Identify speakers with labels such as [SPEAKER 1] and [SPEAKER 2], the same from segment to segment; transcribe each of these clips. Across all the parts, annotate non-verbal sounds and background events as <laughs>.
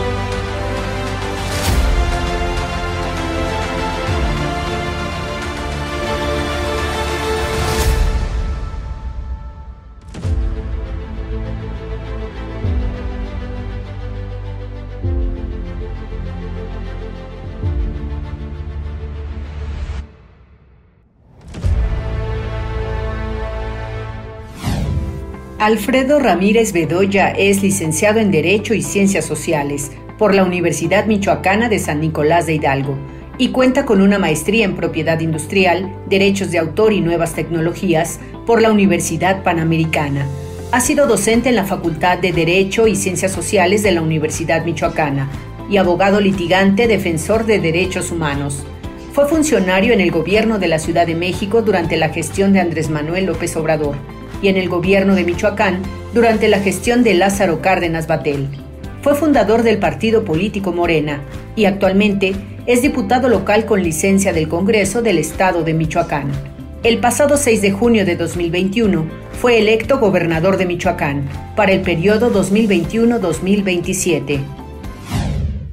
[SPEAKER 1] Bye. Alfredo Ramírez Bedoya es licenciado en Derecho y Ciencias Sociales por la Universidad Michoacana de San Nicolás de Hidalgo y cuenta con una maestría en Propiedad Industrial, Derechos de Autor y Nuevas Tecnologías por la Universidad Panamericana. Ha sido docente en la Facultad de Derecho y Ciencias Sociales de la Universidad Michoacana y abogado litigante defensor de derechos humanos. Fue funcionario en el gobierno de la Ciudad de México durante la gestión de Andrés Manuel López Obrador y en el gobierno de Michoacán durante la gestión de Lázaro Cárdenas Batel. Fue fundador del partido político Morena y actualmente es diputado local con licencia del Congreso del Estado de Michoacán. El pasado 6 de junio de 2021 fue electo gobernador de Michoacán para el periodo 2021-2027.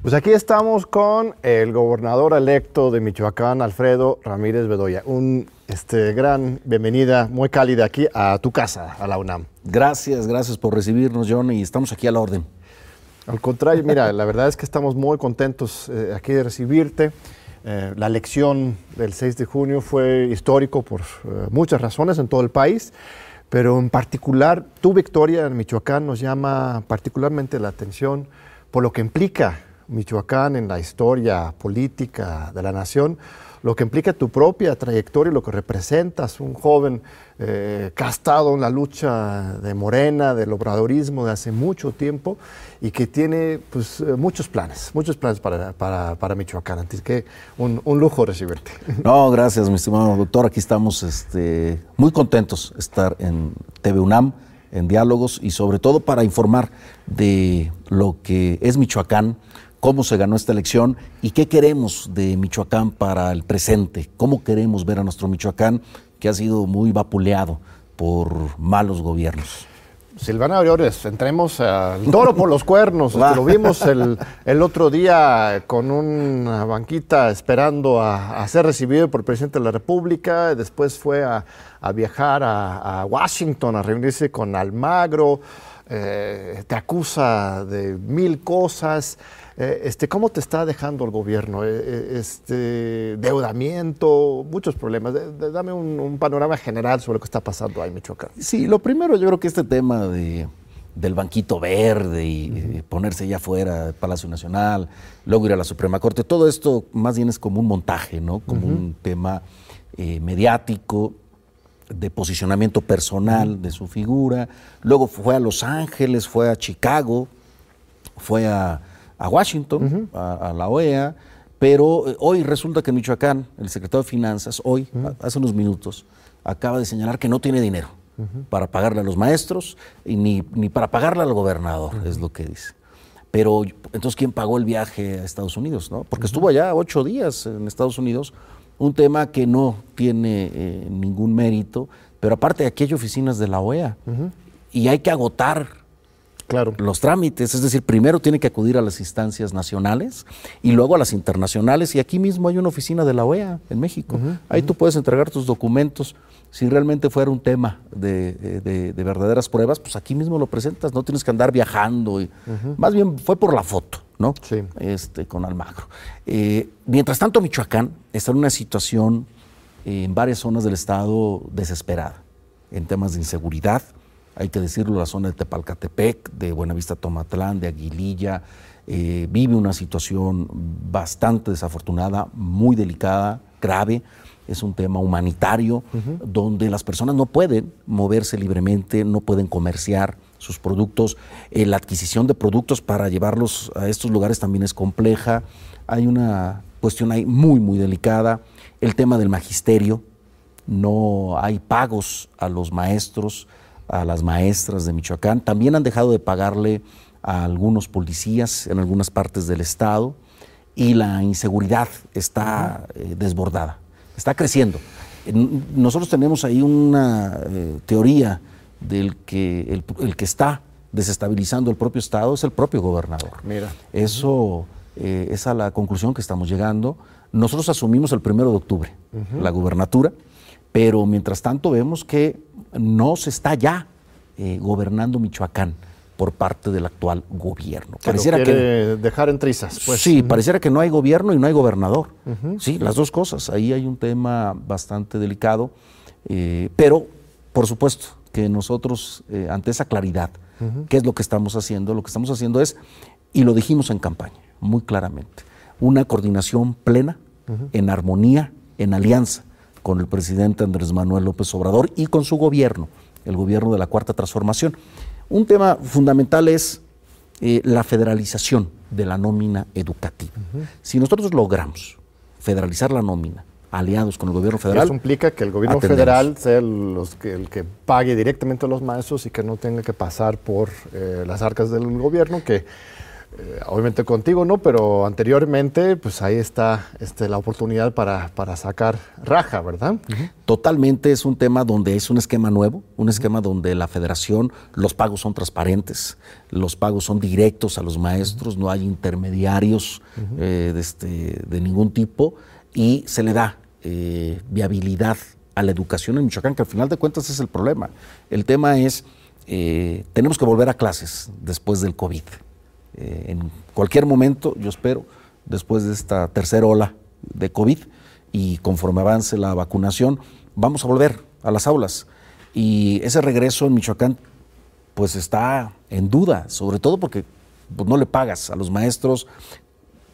[SPEAKER 2] Pues aquí estamos con el gobernador electo de Michoacán, Alfredo Ramírez Bedoya. Un este, gran bienvenida, muy cálida aquí a tu casa, a la UNAM.
[SPEAKER 3] Gracias, gracias por recibirnos, John, y estamos aquí a la orden.
[SPEAKER 2] Al contrario, mira, la verdad es que estamos muy contentos eh, aquí de recibirte. Eh, la elección del 6 de junio fue histórico por eh, muchas razones en todo el país, pero en particular tu victoria en Michoacán nos llama particularmente la atención por lo que implica Michoacán en la historia política de la nación lo que implica tu propia trayectoria, lo que representas, un joven eh, castado en la lucha de Morena, del obradorismo de hace mucho tiempo y que tiene pues, eh, muchos planes, muchos planes para, para, Michoacán. Así que un, lujo recibirte. <laughs>
[SPEAKER 3] No, gracias, mi estimado doctor. Aquí estamos este, muy contentos de estar en TV UNAM, en diálogos y sobre todo para informar de lo que es Michoacán cómo se ganó esta elección y qué queremos de Michoacán para el presente, cómo queremos ver a nuestro Michoacán que ha sido muy vapuleado por malos gobiernos.
[SPEAKER 2] Silvana Aureoles, entremos al toro por los cuernos. <laughs> Lo vimos el, otro día con una banquita esperando a, ser recibido por el presidente de la República. Después fue a, viajar a, Washington a reunirse con Almagro. Eh, te acusa de mil cosas. Eh, este, ¿Cómo te está dejando el gobierno? Eh, eh, este, deudamiento, muchos problemas. dame un, panorama general sobre lo que está pasando ahí en Michoacán.
[SPEAKER 3] Sí, lo primero yo creo que este tema de, del banquito verde y ponerse ya fuera del Palacio Nacional, luego ir a la Suprema Corte, todo esto más bien es como un montaje, ¿no? Como un tema mediático de posicionamiento personal de su figura. Luego fue a Los Ángeles, fue a Chicago, fue a a Washington, a, la OEA, pero eh, hoy resulta que en Michoacán, el secretario de Finanzas, hoy, hace unos minutos, acaba de señalar que no tiene dinero para pagarle a los maestros y ni, para pagarle al gobernador, es lo que dice. Pero entonces, ¿quién pagó el viaje a Estados Unidos? ¿no? Porque estuvo allá ocho días en Estados Unidos, un tema que no tiene eh, ningún mérito, pero aparte aquí hay oficinas de la OEA y hay que agotar claro. los trámites. Es decir, primero tiene que acudir a las instancias nacionales y luego a las internacionales. Y aquí mismo hay una oficina de la OEA en México. Ahí tú puedes entregar tus documentos. Si realmente fuera un tema de, verdaderas pruebas, pues aquí mismo lo presentas, no tienes que andar viajando. Y, Más bien fue por la foto, ¿no? Sí. Este, con Almagro. Eh, mientras tanto, Michoacán está en una situación en varias zonas del estado desesperada en temas de inseguridad, hay que decirlo, la zona de Tepalcatepec, de Buenavista Tomatlán, de Aguililla, eh, vive una situación bastante desafortunada, muy delicada, grave. Es un tema humanitario donde las personas no pueden moverse libremente, no pueden comerciar sus productos. Eh, la adquisición de productos para llevarlos a estos lugares también es compleja. Hay una cuestión ahí muy, muy delicada. El tema del magisterio. No hay pagos a los maestros a las maestras de Michoacán. También han dejado de pagarle a algunos policías en algunas partes del estado y la inseguridad está eh, desbordada, está creciendo. Nosotros tenemos ahí una eh, teoría del que el, que está desestabilizando el propio Estado es el propio gobernador.
[SPEAKER 2] Mira.
[SPEAKER 3] Eso eh, es a la conclusión que estamos llegando. Nosotros asumimos el primero de octubre la gubernatura, pero mientras tanto vemos que no se está ya eh, gobernando Michoacán por parte del actual gobierno.
[SPEAKER 2] pareciera que dejar en trizas.
[SPEAKER 3] Pues. Sí, pareciera que no hay gobierno y no hay gobernador. Sí, las dos cosas. Ahí hay un tema bastante delicado, eh, pero por supuesto que nosotros eh, ante esa claridad, ¿qué es lo que estamos haciendo? Lo que estamos haciendo es, y lo dijimos en campaña, muy claramente, una coordinación plena, en armonía, en alianza con el presidente Andrés Manuel López Obrador y con su gobierno, el gobierno de la Cuarta Transformación. Un tema fundamental es eh, la federalización de la nómina educativa. Si nosotros logramos federalizar la nómina, aliados con el gobierno federal.
[SPEAKER 2] Eso implica que el gobierno federal sea los que, el que pague directamente a los maestros y que no tenga que pasar por eh, las arcas del gobierno, que eh, obviamente contigo no, pero anteriormente, pues ahí está este, la oportunidad para, sacar raja, ¿verdad?
[SPEAKER 3] Totalmente es un tema donde es un esquema nuevo, un esquema donde la federación, los pagos son transparentes, los pagos son directos a los maestros, no hay intermediarios eh, de, este, de, ningún tipo y se le da eh, viabilidad a la educación en Michoacán, que al final de cuentas es el problema. El tema es, tenemos que volver a clases después del COVID. Eh, en cualquier momento, yo espero, después de esta tercera ola de COVID y conforme avance la vacunación, vamos a volver a las aulas. Y ese regreso en Michoacán, pues está en duda, sobre todo porque pues, no le pagas a los maestros.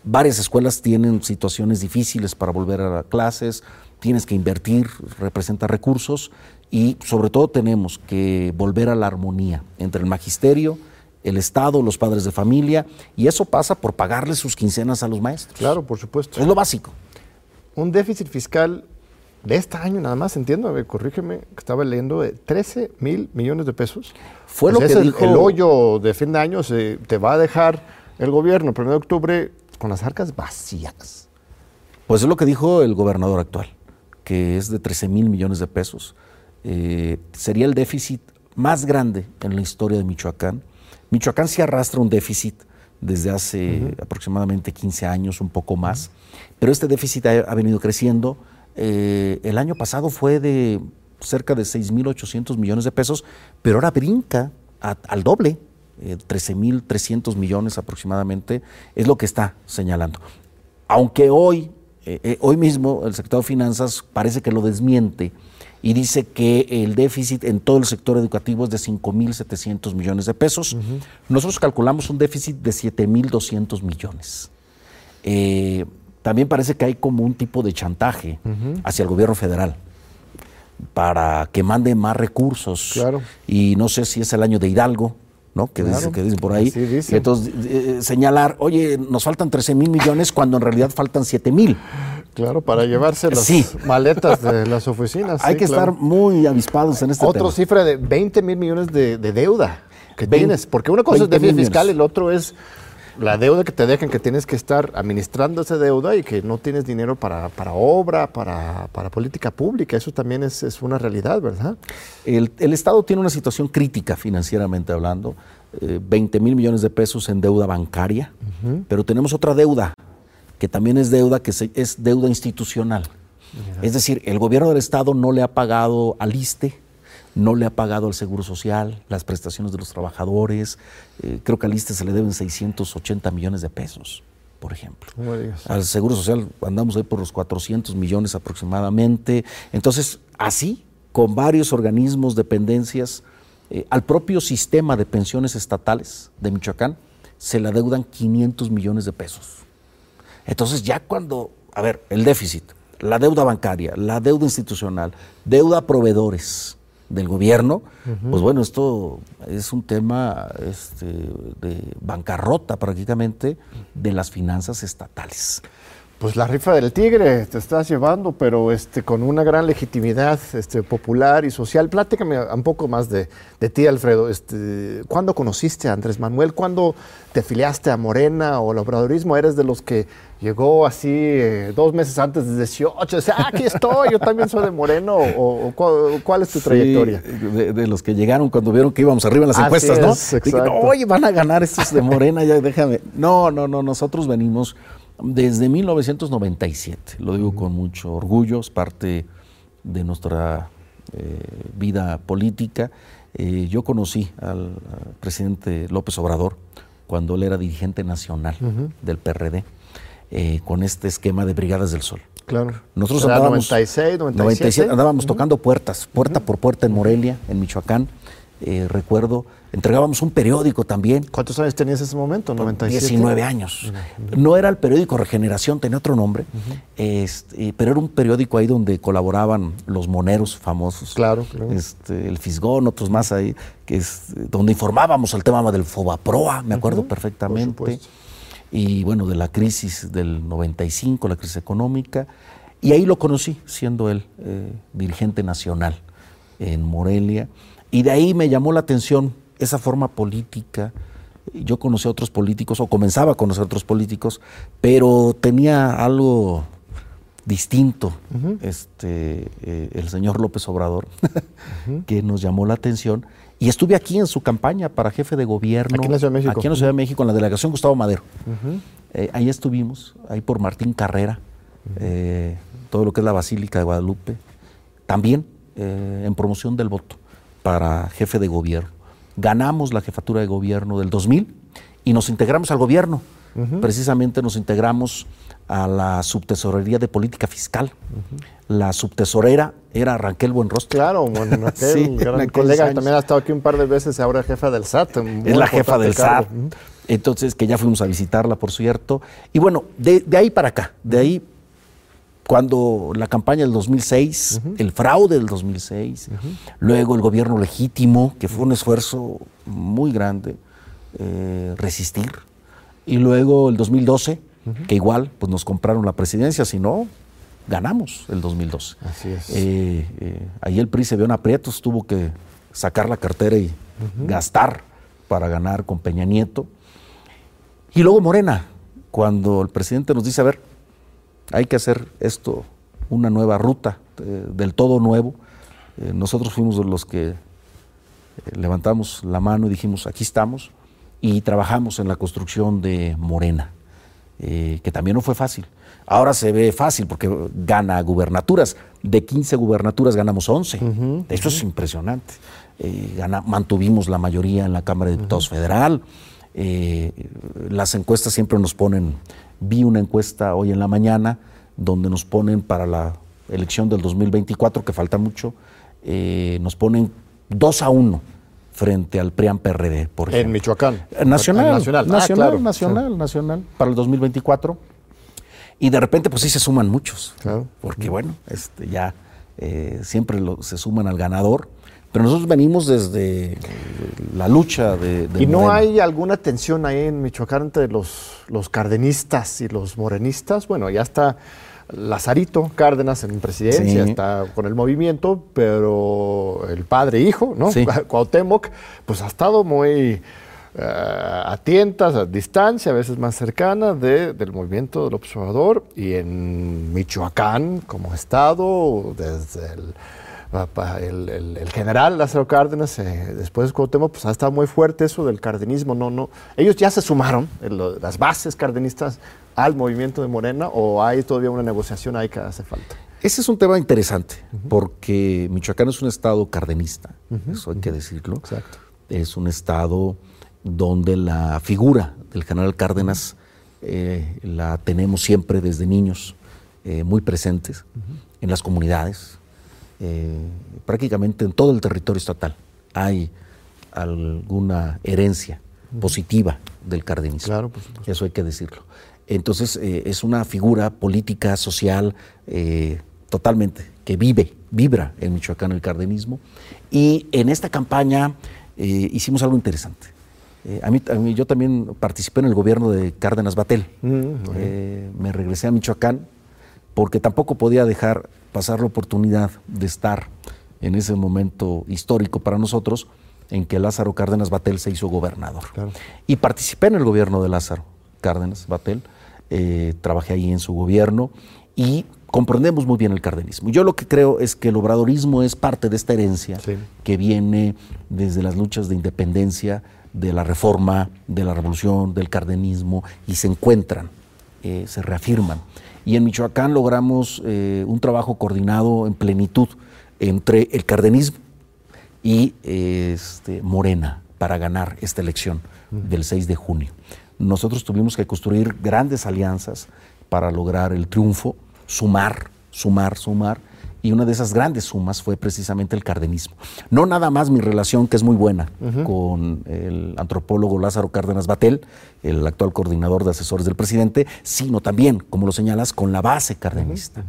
[SPEAKER 3] Varias escuelas tienen situaciones difíciles para volver a clases, tienes que invertir, representa recursos y sobre todo tenemos que volver a la armonía entre el magisterio, el Estado, los padres de familia, y eso pasa por pagarle sus quincenas a los maestros.
[SPEAKER 2] Claro, por supuesto.
[SPEAKER 3] Es lo básico.
[SPEAKER 2] Un déficit fiscal de este año nada más, entiendo, corrígeme, que estaba leyendo de 13 mil millones de pesos.
[SPEAKER 3] Fue lo que dijo...
[SPEAKER 2] El, hoyo de fin de año se, te va a dejar el gobierno el 1 de octubre con las arcas vacías.
[SPEAKER 3] Pues es lo que dijo el gobernador actual, que es de 13 mil millones de pesos. Eh, sería el déficit más grande en la historia de Michoacán Michoacán sí arrastra un déficit desde hace aproximadamente 15 años, un poco más, pero este déficit ha, venido creciendo. Eh, el año pasado fue de cerca de 6.800 millones de pesos, pero ahora brinca al doble, 13.300 eh, millones aproximadamente, es lo que está señalando. Aunque hoy, eh, hoy mismo el secretario de Finanzas parece que lo desmiente, y dice que el déficit en todo el sector educativo es de 5.700 millones de pesos. Nosotros calculamos un déficit de 7.200 millones. Eh, también parece que hay como un tipo de chantaje hacia el gobierno federal para que mande más recursos.
[SPEAKER 2] Claro.
[SPEAKER 3] Y no sé si es el año de Hidalgo, ¿no? Que, dice, que dicen por ahí. entonces, eh, señalar, oye, nos faltan 13 mil millones cuando en realidad faltan 7 mil.
[SPEAKER 2] Claro, para llevarse las maletas de las oficinas.
[SPEAKER 3] Hay que estar muy avispados en este
[SPEAKER 2] Otra cifra de 20 mil millones de, deuda que tienes, porque una cosa es déficit fiscal y el otro es la deuda que te dejan, que tienes que estar administrando esa deuda y que no tienes dinero para, obra, para, política pública. Eso también es, una realidad, ¿verdad?
[SPEAKER 3] El, Estado tiene una situación crítica financieramente hablando, 20 eh, mil millones de pesos en deuda bancaria, pero tenemos otra deuda que también es deuda, que es deuda institucional. Es decir, el gobierno del Estado no le ha pagado al ISTE, no le ha pagado al Seguro Social, las prestaciones de los trabajadores. Eh, creo que al ISTE se le deben 680 millones de pesos, por ejemplo. Al Seguro Social andamos ahí por los 400 millones aproximadamente. Entonces, así, con varios organismos, dependencias, eh, al propio sistema de pensiones estatales de Michoacán, se le adeudan 500 millones de pesos. Entonces ya cuando, a ver, el déficit, la deuda bancaria, la deuda institucional, deuda a proveedores del gobierno, pues bueno, esto es un tema este, de bancarrota prácticamente de las finanzas estatales.
[SPEAKER 2] Pues la rifa del tigre te estás llevando, pero este, con una gran legitimidad este, popular y social. Pláticame un poco más de, ti, Alfredo. Este, ¿Cuándo conociste a Andrés Manuel? ¿Cuándo te afiliaste a Morena o al obradorismo? ¿Eres de los que llegó así eh, dos meses antes de 18? O sea, ah, aquí estoy, yo también soy de Moreno. ¿O, cuál, es tu trayectoria?
[SPEAKER 3] De, los que llegaron cuando vieron que íbamos arriba en las encuestas, ¿no? Oye, van a ganar estos de Morena, ya déjame. No, no, no, nosotros venimos desde 1997, lo digo con mucho orgullo, es parte de nuestra eh, vida política. Eh, yo conocí al, presidente López Obrador cuando él era dirigente nacional del PRD, eh, con este esquema de Brigadas del Sol.
[SPEAKER 2] Claro.
[SPEAKER 3] Nosotros andábamos, 96, 97. andábamos tocando puertas, puerta por puerta en Morelia, en Michoacán. Eh, recuerdo, entregábamos un periódico también.
[SPEAKER 2] ¿Cuántos años tenías en ese momento?
[SPEAKER 3] 97. 19 años. No era el periódico Regeneración, tenía otro nombre, este, pero era un periódico ahí donde colaboraban los moneros famosos.
[SPEAKER 2] Claro,
[SPEAKER 3] Este, el Fisgón, otros más ahí, que es donde informábamos el tema del Fobaproa, me acuerdo perfectamente. Y bueno, de la crisis del 95, la crisis económica. Y ahí lo conocí, siendo él eh, dirigente nacional en Morelia. Y de ahí me llamó la atención esa forma política. Yo conocí a otros políticos, o comenzaba a conocer a otros políticos, pero tenía algo distinto este, eh, el señor López Obrador, <laughs> que nos llamó la atención. Y estuve aquí en su campaña para jefe de gobierno.
[SPEAKER 2] Aquí en la Ciudad de México.
[SPEAKER 3] Aquí en la Ciudad de México, en la delegación Gustavo Madero. Eh, ahí estuvimos, ahí por Martín Carrera, eh, todo lo que es la Basílica de Guadalupe. También en promoción del voto para jefe de gobierno. Ganamos la jefatura de gobierno del 2000 y nos integramos al gobierno. Precisamente nos integramos a la subtesorería de política fiscal. La subtesorera era Raquel Buenrostro.
[SPEAKER 2] Claro, bueno, <laughs> sí, gran colega, también ha estado aquí un par de veces, ahora jefa del SAT.
[SPEAKER 3] Es la jefa del SAT. Entonces, que ya fuimos a visitarla, por cierto. Y bueno, de, de ahí para acá, de ahí cuando la campaña del 2006, el fraude del 2006, luego el gobierno legítimo, que fue un esfuerzo muy grande, eh, resistir, y luego el 2012, que igual pues nos compraron la presidencia, si no, ganamos el 2012.
[SPEAKER 2] Así es.
[SPEAKER 3] Eh, eh, ahí el PRI se vio en aprietos, tuvo que sacar la cartera y gastar para ganar con Peña Nieto. Y luego Morena, cuando el presidente nos dice, a ver, hay que hacer esto, una nueva ruta, eh, del todo nuevo. Nosotros fuimos los que levantamos la mano y dijimos, aquí estamos, y trabajamos en la construcción de Morena, que también no fue fácil. Ahora se ve fácil porque gana gubernaturas. De 15 gubernaturas ganamos 11. Eso es impresionante. mantuvimos la mayoría en la Cámara de Diputados Federal. las encuestas siempre nos ponen Vi una encuesta hoy en la mañana donde nos ponen para la elección del 2024, que falta mucho, eh, nos ponen 2 a 1 frente al PRIAN PRD, por ejemplo.
[SPEAKER 2] En Michoacán.
[SPEAKER 3] Eh, nacional, nacional, nacional, ah, nacional, nacional, para el 2024. Y de repente, pues sí se suman muchos. Porque bueno, este, ya eh, siempre se suman al ganador. Pero nosotros venimos desde la lucha de...
[SPEAKER 2] ¿Y no hay alguna tensión ahí en Michoacán entre los, los cardenistas y los morenistas? Bueno, ya está Lazarito Cárdenas en presidencia, está con el movimiento, pero el padre e hijo, ¿no? <laughs> Cuauhtémoc, pues ha estado muy uh, a tientas, a distancia, a veces más cercana del movimiento del observador y en Michoacán como estado, desde el el, general Lázaro Cárdenas, eh, después de Cuauhtémoc, pues ha estado muy fuerte eso del cardenismo. No, no, ellos ya se sumaron, las bases cardenistas, al movimiento de Morena, o hay todavía una negociación ahí que hace falta.
[SPEAKER 3] Ese es un tema interesante, porque Michoacán es un estado cardenista, eso hay que decirlo.
[SPEAKER 2] Exacto.
[SPEAKER 3] Es un estado donde la figura del general Cárdenas eh, la tenemos siempre desde niños, eh, muy presentes en las comunidades, eh, prácticamente en todo el territorio estatal hay alguna herencia positiva del cardenismo.
[SPEAKER 2] Claro,
[SPEAKER 3] Eso hay que decirlo. Entonces, eh, es una figura política, social, eh, totalmente, que vive, vibra en Michoacán el cardenismo. Y en esta campaña hicimos algo interesante. Eh, a, mí, yo también participé en el gobierno de Cárdenas Batel. Mm, eh, me regresé a Michoacán porque tampoco podía dejar pasar la oportunidad de estar en ese momento histórico para nosotros en que Lázaro Cárdenas Batel se hizo gobernador. Y participé en el gobierno de Lázaro Cárdenas Batel, eh, trabajé ahí en su gobierno y comprendemos muy bien el cardenismo. Yo lo que creo es que el obradorismo es parte de esta herencia que viene desde las luchas de independencia, de la reforma, de la revolución, del cardenismo, y se encuentran, eh, se reafirman. Y en Michoacán logramos eh, un trabajo coordinado en plenitud entre el cardenismo y este, Morena para ganar esta elección del 6 de junio. Nosotros tuvimos que construir grandes alianzas para lograr el triunfo, sumar, sumar, sumar, y una de esas grandes sumas fue precisamente el cardenismo. No nada más mi relación, que es muy buena, con el antropólogo Lázaro Cárdenas Batel, el actual coordinador de asesores del presidente, sino también, como lo señalas, con la base cardenista.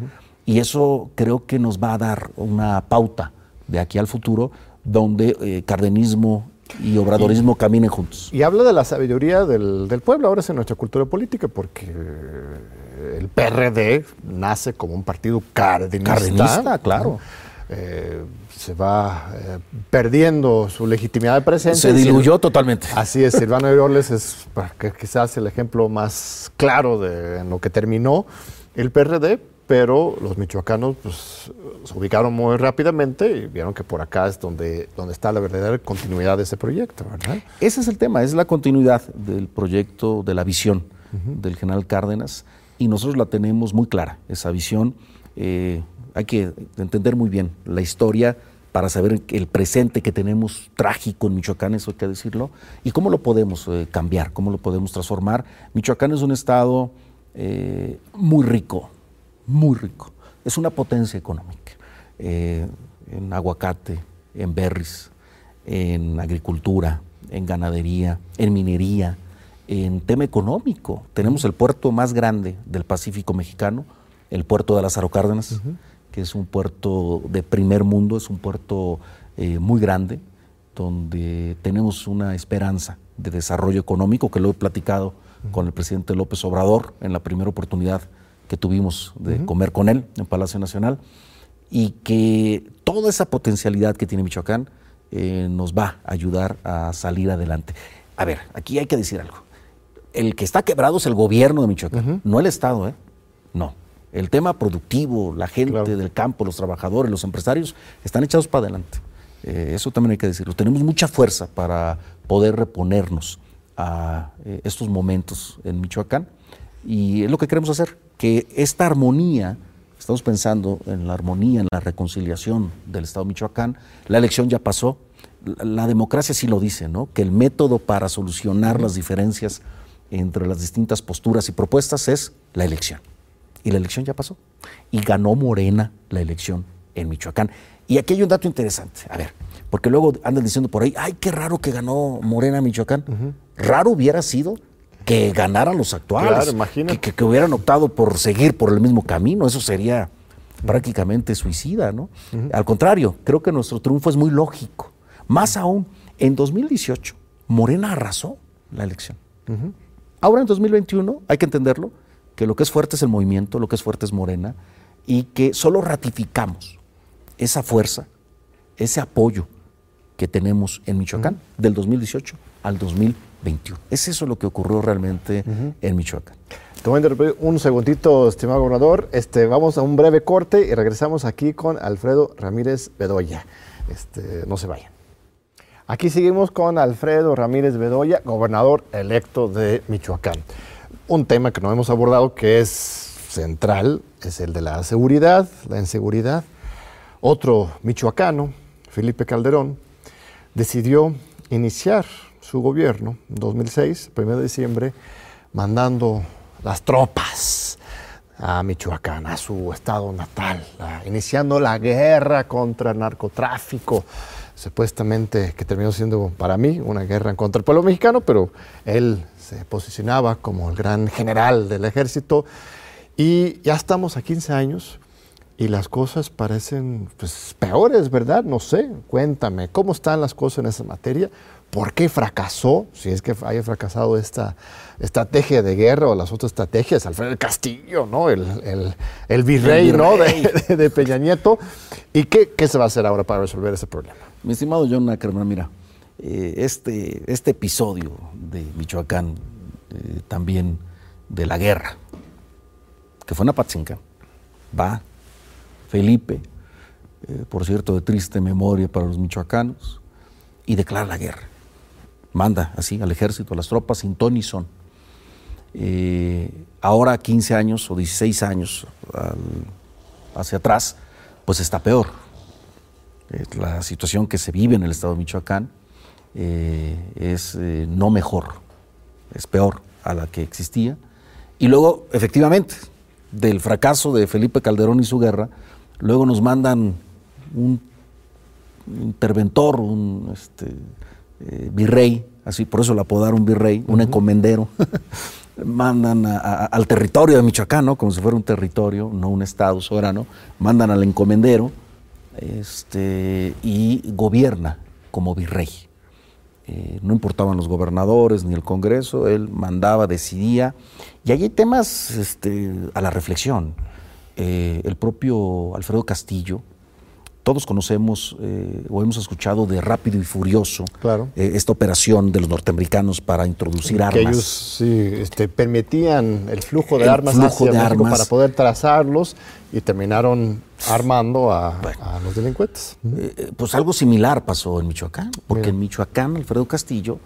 [SPEAKER 3] Y eso creo que nos va a dar una pauta de aquí al futuro donde eh, cardenismo y obradorismo caminen juntos.
[SPEAKER 2] Y habla de la sabiduría del, pueblo, ahora es en nuestra cultura política, porque eh, el PRD nace como un partido cardenista.
[SPEAKER 3] Cardenista, claro.
[SPEAKER 2] Eh, se va perdiendo su legitimidad de presencia.
[SPEAKER 3] Se diluyó totalmente.
[SPEAKER 2] Así es, Silvano Aureoles es quizás el ejemplo más claro de en lo que terminó el PRD, pero los michoacanos pues, se ubicaron muy rápidamente y vieron que por acá es donde, donde está la verdadera continuidad de ese proyecto. ¿verdad?
[SPEAKER 3] Ese es el tema, es la continuidad del proyecto, de la visión del general Cárdenas y nosotros la tenemos muy clara, esa visión. Eh, hay que entender muy bien la historia para saber el presente que tenemos trágico en Michoacán, eso hay que decirlo, y cómo lo podemos eh, cambiar, cómo lo podemos transformar. Michoacán es un estado eh, muy rico, muy rico. Es una potencia económica. Eh, en aguacate, en berries, en agricultura, en ganadería, en minería, en tema económico. Tenemos el puerto más grande del Pacífico mexicano, el puerto de Lázaro Cárdenas, que es un puerto de primer mundo, es un puerto eh, muy grande, donde tenemos una esperanza de desarrollo económico, que lo he platicado con el presidente López Obrador en la primera oportunidad que tuvimos de comer con él en Palacio Nacional y que toda esa potencialidad que tiene Michoacán eh, nos va a ayudar a salir adelante. A ver, aquí hay que decir algo. El que está quebrado es el gobierno de Michoacán, no el Estado, ¿eh? No. El tema productivo, la gente del campo, los trabajadores, los empresarios, están echados para adelante. Eh, eso también hay que decirlo. Tenemos mucha fuerza para poder reponernos a eh, estos momentos en Michoacán y es lo que queremos hacer que esta armonía, estamos pensando en la armonía, en la reconciliación del Estado de Michoacán, la elección ya pasó, la, democracia sí lo dice, ¿no? Que el método para solucionar las diferencias entre las distintas posturas y propuestas es la elección. Y la elección ya pasó. Y ganó Morena la elección en Michoacán. Y aquí hay un dato interesante. A ver, porque luego andan diciendo por ahí, ay, qué raro que ganó Morena Michoacán. Raro hubiera sido que ganaran los actuales, que, que, hubieran optado por seguir por el mismo camino, eso sería prácticamente suicida, ¿no? Al contrario, creo que nuestro triunfo es muy lógico. Más aún, en 2018, Morena arrasó la elección. Ahora en 2021, hay que entenderlo, que lo que es fuerte es el movimiento, lo que es fuerte es Morena, y que solo ratificamos esa fuerza, ese apoyo que tenemos en Michoacán del 2018 al 2021. Es eso lo que ocurrió realmente en Michoacán.
[SPEAKER 2] un segundito, estimado gobernador. Este, vamos a un breve corte y regresamos aquí con Alfredo Ramírez Bedoya. Este, no se vayan. Aquí seguimos con Alfredo Ramírez Bedoya, gobernador electo de Michoacán. Un tema que no hemos abordado que es central es el de la seguridad, la inseguridad. Otro michoacano, Felipe Calderón, decidió iniciar su gobierno en 2006, 1 de diciembre, mandando las tropas a Michoacán, a su estado natal, iniciando la guerra contra el narcotráfico, supuestamente que terminó siendo para mí una guerra contra el pueblo mexicano, pero él se posicionaba como el gran general del ejército y ya estamos a 15 años y las cosas parecen pues, peores, ¿verdad? No sé, cuéntame, ¿cómo están las cosas en esa materia? ¿Por qué fracasó? Si es que haya fracasado esta estrategia de guerra o las otras estrategias, Alfredo Castillo, ¿no? El, virrey, ¿no? De, <laughs> Peña Nieto. ¿Y qué, se va a hacer ahora para resolver ese problema?
[SPEAKER 3] Mi estimado John Ackerman, mira, eh, este, este episodio de Michoacán, eh, también de la guerra, que fue en Apatzinca, va Felipe, eh, por cierto, de triste memoria para los michoacanos, y declara la guerra. Manda así al ejército, a las tropas, sin ton son. Eh, ahora, 15 años o 16 años hacia atrás, pues está peor. la situación que se vive en el estado de Michoacán eh, es no mejor, es peor a la que existía. Y luego, efectivamente, del fracaso de Felipe Calderón y su guerra, luego nos mandan un interventor, un este, eh, virrey, así por eso lo apodaron virrey, un encomendero, <laughs> mandan al territorio de Michoacán, como si fuera un territorio, no un estado soberano, mandan al encomendero este, y gobierna como virrey. Eh, no importaban los gobernadores ni el Congreso, él mandaba, decidía, y ahí hay temas este, a la reflexión. Eh, el propio Alfredo Castillo, todos conocemos eh, o hemos escuchado de Rápido y Furioso,
[SPEAKER 2] claro.
[SPEAKER 3] Eh, esta operación de los norteamericanos para introducir armas.
[SPEAKER 2] Que ellos sí, este, permitían el flujo de armas hacia México para poder trazarlos y terminaron armando a, los delincuentes.
[SPEAKER 3] Eh, pues algo similar pasó en Michoacán, porque en Michoacán Alfredo Castillo,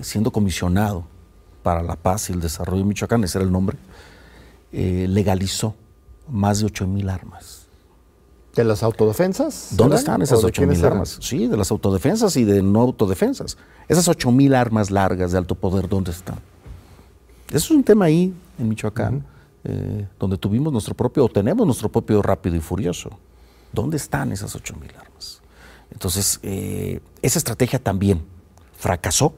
[SPEAKER 3] siendo comisionado para la paz y el desarrollo de Michoacán, ese era el nombre, legalizó más de 8 mil armas.
[SPEAKER 2] ¿De las autodefensas?
[SPEAKER 3] ¿Dónde están esas 8.000 armas? Sí, de las autodefensas y de no autodefensas. Esas 8.000 armas largas de alto poder, ¿dónde están? Eso es un tema ahí, en Michoacán, eh, donde tuvimos nuestro propio, o tenemos nuestro propio rápido y furioso. ¿Dónde están esas 8.000 armas? Entonces, eh, esa estrategia también fracasó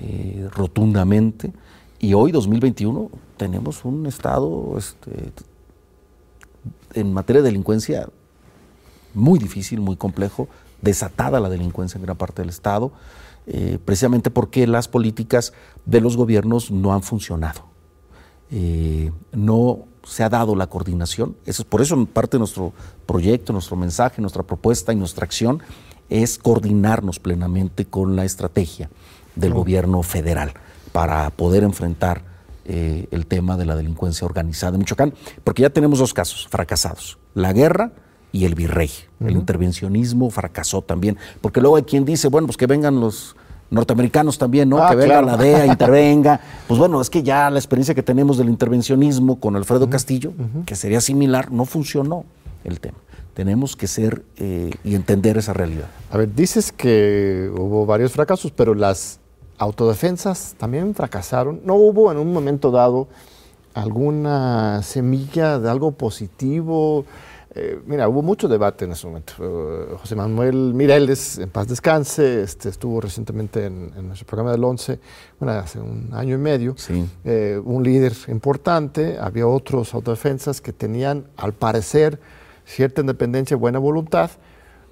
[SPEAKER 3] eh, rotundamente y hoy, 2021, tenemos un Estado este, en materia de delincuencia muy difícil, muy complejo, desatada la delincuencia en gran parte del Estado, eh, precisamente porque las políticas de los gobiernos no han funcionado. Eh, no se ha dado la coordinación. Eso es por eso parte de nuestro proyecto, nuestro mensaje, nuestra propuesta y nuestra acción es coordinarnos plenamente con la estrategia del gobierno federal para poder enfrentar eh, el tema de la delincuencia organizada en Michoacán, porque ya tenemos dos casos fracasados, la guerra y el virrey. El intervencionismo fracasó también, porque luego hay quien dice, bueno, pues que vengan los norteamericanos también, ¿no? Ah, que venga la DEA, <laughs> intervenga. Pues bueno, es que ya la experiencia que tenemos del intervencionismo con Alfredo Castillo, que sería similar, no funcionó el tema. Tenemos que ser eh, y entender esa realidad.
[SPEAKER 2] A ver, dices que hubo varios fracasos, pero las autodefensas también fracasaron. No hubo en un momento dado alguna semilla de algo positivo. Eh, mira, hubo mucho debate en ese momento. Eh, José Manuel Mireles, en paz descanse, este, estuvo recientemente en, nuestro programa del 11, bueno, hace un año y medio, eh, un líder importante. Había otros autodefensas que tenían, al parecer, cierta independencia y buena voluntad,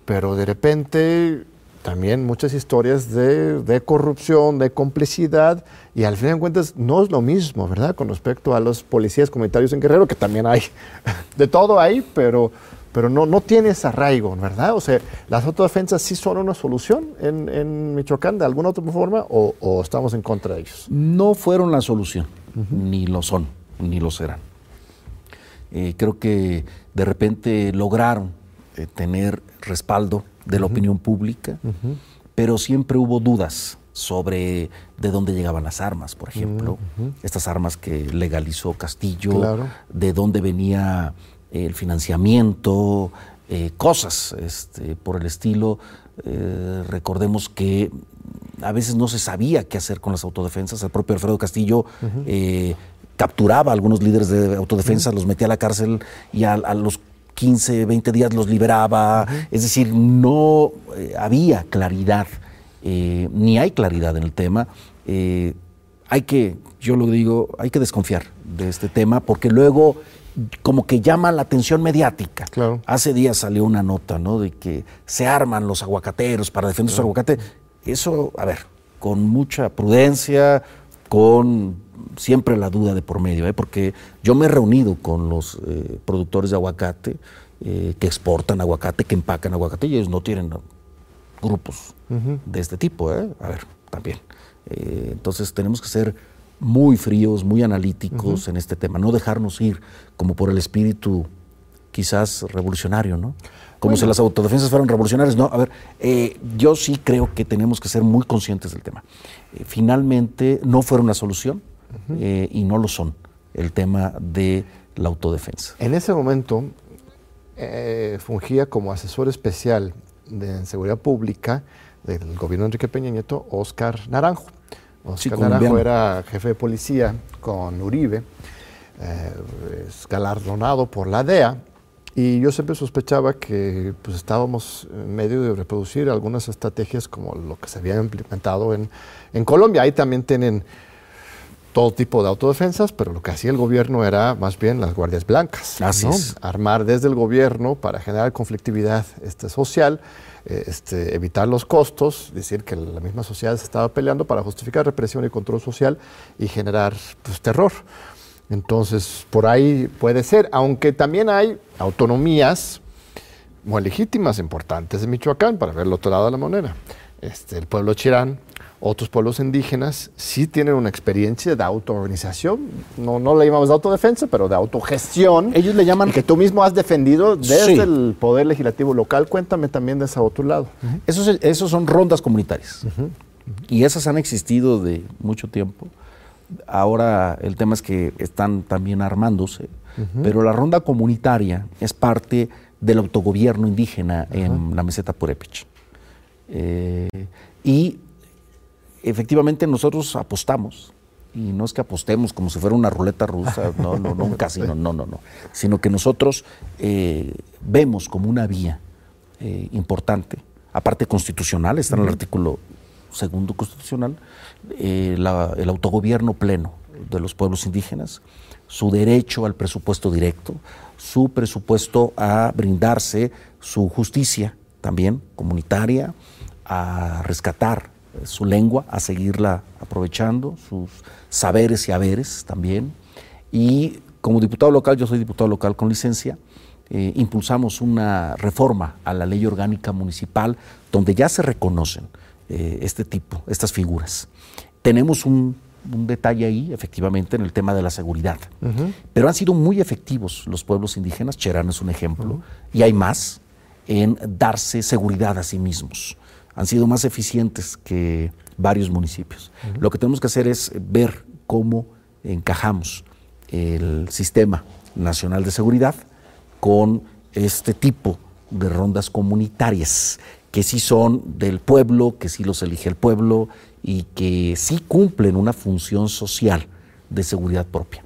[SPEAKER 2] pero de repente también muchas historias de, corrupción, de complicidad, y al fin de cuentas no es lo mismo, ¿verdad? Con respecto a los policías comunitarios en Guerrero, que también hay <laughs> de todo ahí, pero, pero no, no tiene ese arraigo, ¿verdad? O sea, ¿las autodefensas sí son una solución en, Michoacán de alguna otra forma o, estamos en contra de ellos?
[SPEAKER 3] No fueron la solución, ni lo son, ni lo serán. Eh, creo que de repente lograron eh, tener respaldo de la opinión pública, pero siempre hubo dudas sobre de dónde llegaban las armas, por ejemplo, estas armas que legalizó Castillo, de dónde venía el financiamiento, eh, cosas este, por el estilo. Eh, recordemos que a veces no se sabía qué hacer con las autodefensas. El propio Alfredo Castillo eh, capturaba a algunos líderes de autodefensa, los metía a la cárcel y a, a los 15, 20 días los liberaba, es decir, no eh, había claridad, eh, ni hay claridad en el tema. Eh, hay que, yo lo digo, hay que desconfiar de este tema porque luego como que llama la atención mediática. Hace días salió una nota, ¿no? De que se arman los aguacateros para defender su aguacate. eso, a ver, con mucha prudencia, con siempre la duda de por medio, ¿eh? porque yo me he reunido con los eh, productores de aguacate eh, que exportan aguacate, que empacan aguacate, y ellos no tienen grupos de este tipo, a ver, también. entonces tenemos que ser muy fríos, muy analíticos en este tema, no dejarnos ir como por el espíritu quizás revolucionario, ¿no? Como si las autodefensas fueran revolucionarias. No, a ver, yo sí creo que tenemos que ser muy conscientes del tema. finalmente, no fueron una solución, eh, y no lo son, el tema de la autodefensa.
[SPEAKER 2] En ese momento eh, fungía como asesor especial de seguridad pública del gobierno de Enrique Peña Nieto, Oscar Naranjo. Oscar Naranjo era jefe de policía con Uribe, eh, galardonado por la DEA, y yo siempre sospechaba que pues, estábamos en medio de reproducir algunas estrategias como lo que se había implementado en, en Colombia. Ahí también tienen todo tipo de autodefensas, pero lo que hacía el gobierno era más bien las guardias blancas. Armar desde el gobierno para generar conflictividad este, social, eh, este, evitar los costos, decir que la misma sociedad se estaba peleando para justificar represión y control social y generar pues, terror. Entonces, por ahí puede ser, aunque también hay autonomías muy legítimas, importantes de Michoacán, para ver el otro lado de la moneda. Este, el pueblo chirán otros pueblos indígenas sí tienen una experiencia de autoorganización, no, no le llamamos de autodefensa, pero de autogestión.
[SPEAKER 3] Ellos le llaman...
[SPEAKER 2] que tú mismo has defendido desde el Poder Legislativo local. Cuéntame también de ese otro lado.
[SPEAKER 3] esos, son rondas comunitarias. Y esas han existido de mucho tiempo. Ahora el tema es que están también armándose, pero la ronda comunitaria es parte del autogobierno indígena en la meseta Purépech. Eh, y efectivamente nosotros apostamos, y no es que apostemos como si fuera una ruleta rusa, no, no, no un <laughs> casino, no, no, no, sino que nosotros eh, vemos como una vía eh, importante, aparte constitucional, está en el artículo segundo constitucional, eh, el autogobierno pleno de los pueblos indígenas, su derecho al presupuesto directo, su presupuesto a brindarse su justicia también comunitaria, a rescatar su lengua, a seguirla aprovechando, sus saberes y haberes también. Y como diputado local, yo soy diputado local con licencia, eh, impulsamos una reforma a la ley orgánica municipal donde ya se reconocen eh, este tipo, estas figuras. Tenemos un, detalle ahí, efectivamente, en el tema de la seguridad, pero han sido muy efectivos los pueblos indígenas, Cherán es un ejemplo, y hay más en darse seguridad a sí mismos han sido más eficientes que varios municipios. Lo que tenemos que hacer es ver cómo encajamos el sistema nacional de seguridad con este tipo de rondas comunitarias, que sí son del pueblo, que sí los elige el pueblo y que sí cumplen una función social de seguridad propia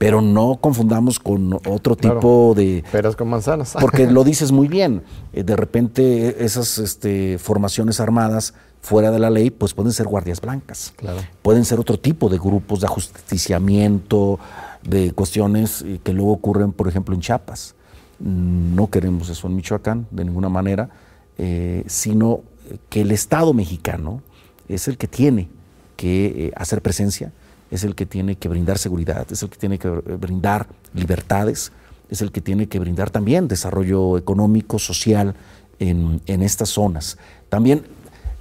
[SPEAKER 3] pero no confundamos con otro tipo de...
[SPEAKER 2] Peras con manzanas. <laughs>
[SPEAKER 3] Porque lo dices muy bien, eh, de repente esas este, formaciones armadas fuera de la ley, pues pueden ser guardias blancas, claro. pueden ser otro tipo de grupos de ajusticiamiento, de cuestiones eh, que luego ocurren, por ejemplo, en Chiapas. No queremos eso en Michoacán, de ninguna manera, eh, sino que el Estado mexicano es el que tiene que hacer presencia, es el que tiene que brindar seguridad, es el que tiene que brindar libertades, es el que tiene que brindar también desarrollo económico, social en, estas zonas. También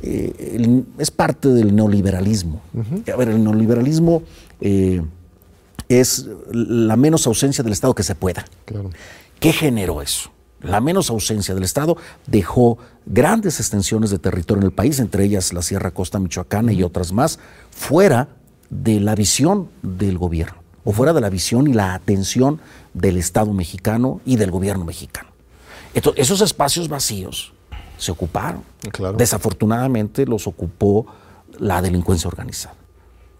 [SPEAKER 3] eh, es parte del neoliberalismo. A ver, el neoliberalismo eh, es la menos ausencia del Estado que se pueda. ¿Qué generó eso? La menos ausencia del Estado dejó grandes extensiones de territorio en el país, entre ellas la Sierra Costa Michoacana y otras más, fuera de la visión del gobierno, o fuera de la visión y la atención del Estado mexicano y del gobierno mexicano. Entonces, esos espacios vacíos se ocuparon. Desafortunadamente los ocupó la delincuencia organizada.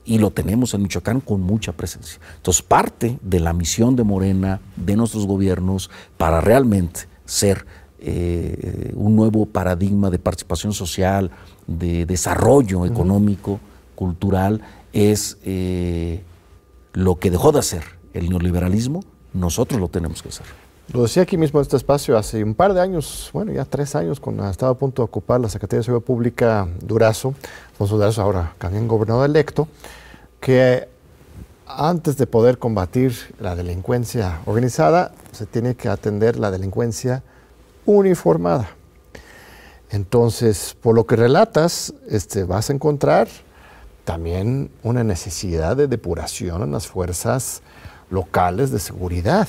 [SPEAKER 3] Y lo tenemos en Michoacán con mucha presencia. Entonces, parte de la misión de Morena, de nuestros gobiernos, para realmente ser eh, un nuevo paradigma de participación social, de desarrollo económico, cultural, es eh, lo que dejó de hacer el neoliberalismo, nosotros lo tenemos que hacer.
[SPEAKER 2] Lo decía aquí mismo en este espacio hace un par de años, bueno, ya tres años, cuando estaba a punto de ocupar la Secretaría de Seguridad Pública Durazo, Alfonso Durazo, ahora también gobernador electo, que antes de poder combatir la delincuencia organizada, se tiene que atender la delincuencia uniformada. Entonces, por lo que relatas, este, vas a encontrar también una necesidad de depuración en las fuerzas locales de seguridad.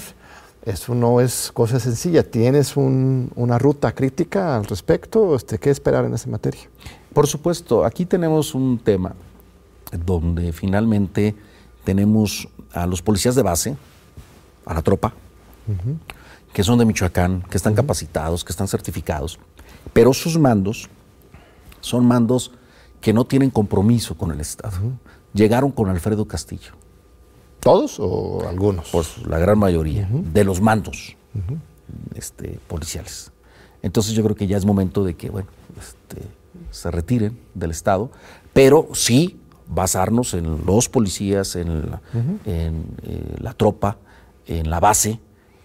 [SPEAKER 2] Eso no es cosa sencilla. ¿Tienes una ruta crítica al respecto? Este, ¿Qué esperar en esa materia?
[SPEAKER 3] Por supuesto, aquí tenemos un tema donde finalmente tenemos a los policías de base, a la tropa, que son de Michoacán, que están capacitados, que están certificados, pero sus mandos son mandos que no tienen compromiso con el Estado. Llegaron con Alfredo Castillo.
[SPEAKER 2] ¿Todos o algunos?
[SPEAKER 3] Pues la gran mayoría, de los mandos este, policiales. Entonces yo creo que ya es momento de que, bueno, este, se retiren del Estado, pero sí basarnos en los policías, en la, en, eh, la tropa, en la base,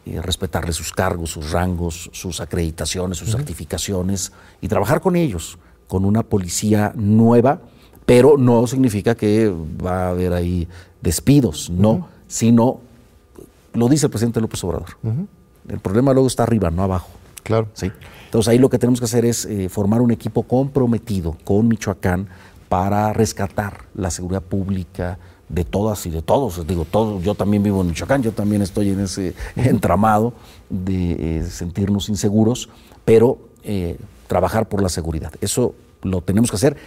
[SPEAKER 3] y respetarle sus cargos, sus rangos, sus acreditaciones, sus certificaciones y trabajar con ellos, con una policía nueva, pero no significa que va a haber ahí despidos, no, sino, lo dice el presidente López Obrador, el problema luego está arriba, no abajo.
[SPEAKER 2] Claro.
[SPEAKER 3] ¿sí? Entonces ahí lo que tenemos que hacer es eh, formar un equipo comprometido con Michoacán para rescatar la seguridad pública de todas y de todos. Digo, todo, yo también vivo en Michoacán, yo también estoy en ese <laughs> entramado de eh, sentirnos inseguros, pero eh, trabajar por la seguridad. Eso lo tenemos que hacer.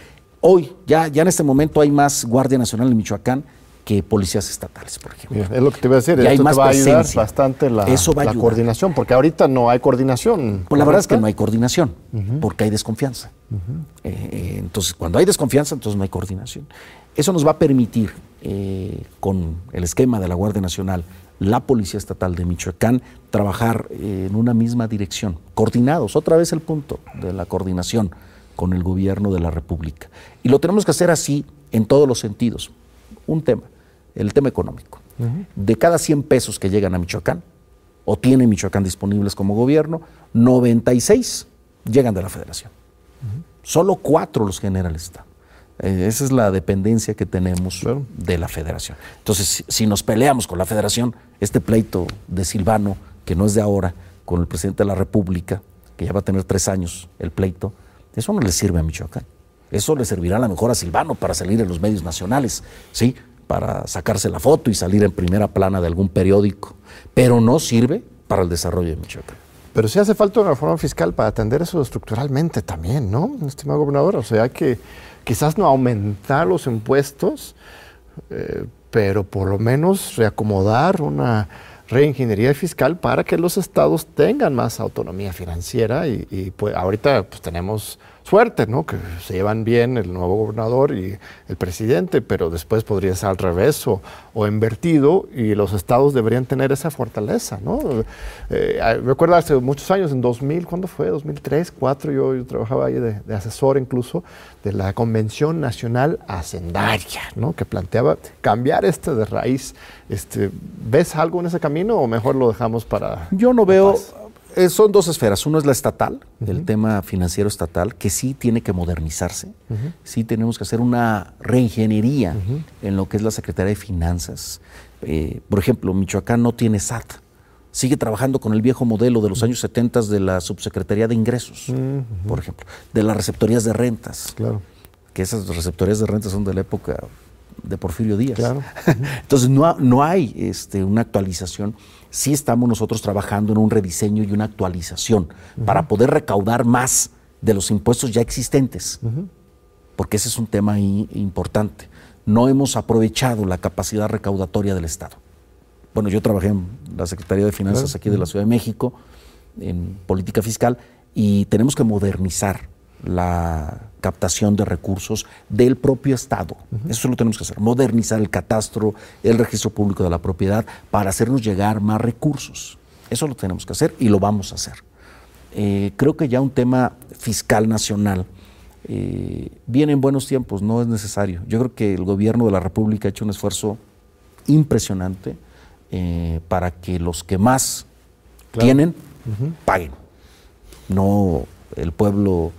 [SPEAKER 3] Hoy, ya, ya en este momento hay más Guardia Nacional en Michoacán que policías estatales, por ejemplo.
[SPEAKER 2] es lo que te iba a decir, esto te va a ayudar bastante la, coordinación, porque ahorita no hay coordinación.
[SPEAKER 3] Pues la verdad es que no hay coordinación, porque hay desconfianza. Eh, entonces, cuando hay desconfianza, entonces no hay coordinación. Eso nos va a permitir, eh, con el esquema de la Guardia Nacional, la Policía Estatal de Michoacán, trabajar en una misma dirección, coordinados, otra vez el punto de la coordinación con el gobierno de la República. Y lo tenemos que hacer así en todos los sentidos. Un tema, el tema económico. De cada 100 pesos que llegan a Michoacán, o tiene Michoacán disponibles como gobierno, 96 llegan de la federación. Solo cuatro los genera el Estado. Eh, esa es la dependencia que tenemos de la federación. Entonces, si, nos peleamos con la federación, este pleito de Silvano, que no es de ahora, con el presidente de la República, que ya va a tener tres años el pleito, eso no le sirve a Michoacán. Eso le servirá a lo mejor a Silvano para salir en los medios nacionales, ¿sí? Para sacarse la foto y salir en primera plana de algún periódico. Pero no sirve para el desarrollo de Michoacán.
[SPEAKER 2] Pero sí hace falta una reforma fiscal para atender eso estructuralmente también, ¿no, estimado gobernador? O sea, hay que quizás no aumentar los impuestos, eh, pero por lo menos reacomodar una reingeniería fiscal para que los estados tengan más autonomía financiera y, pues ahorita pues tenemos suerte, ¿no? Que se llevan bien el nuevo gobernador y el presidente, pero después podría ser al revés o, invertido y los estados deberían tener esa fortaleza, ¿no? Eh, recuerdo hace muchos años, en 2000, ¿cuándo fue? 2003, 2004, yo, yo trabajaba ahí de, de, asesor incluso de la Convención Nacional Hacendaria, ¿no? Que planteaba cambiar este de raíz. Este, ¿Ves algo en ese camino o mejor lo dejamos para...
[SPEAKER 3] Yo no veo... Eh, son dos esferas. Uno es la estatal, el tema financiero estatal, que sí tiene que modernizarse. Sí tenemos que hacer una reingeniería en lo que es la Secretaría de Finanzas. Eh, por ejemplo, Michoacán no tiene SAT. Sigue trabajando con el viejo modelo de los años 70 de la Subsecretaría de Ingresos, por ejemplo, de las receptorías de rentas.
[SPEAKER 2] Claro.
[SPEAKER 3] Que esas receptorías de rentas son de la época de Porfirio Díaz.
[SPEAKER 2] Claro. <laughs>
[SPEAKER 3] Entonces no, no hay este, una actualización sí estamos nosotros trabajando en un rediseño y una actualización para poder recaudar más de los impuestos ya existentes, porque ese es un tema importante. No hemos aprovechado la capacidad recaudatoria del Estado. Bueno, yo trabajé en la Secretaría de Finanzas aquí de la Ciudad de México, en política fiscal, y tenemos que modernizar la captación de recursos del propio Estado. Eso lo tenemos que hacer, modernizar el catastro, el registro público de la propiedad para hacernos llegar más recursos. Eso lo tenemos que hacer y lo vamos a hacer. Eh, creo que ya un tema fiscal nacional eh, viene en buenos tiempos, no es necesario. Yo creo que el gobierno de la República ha hecho un esfuerzo impresionante eh, para que los que más Tienen, paguen. No el pueblo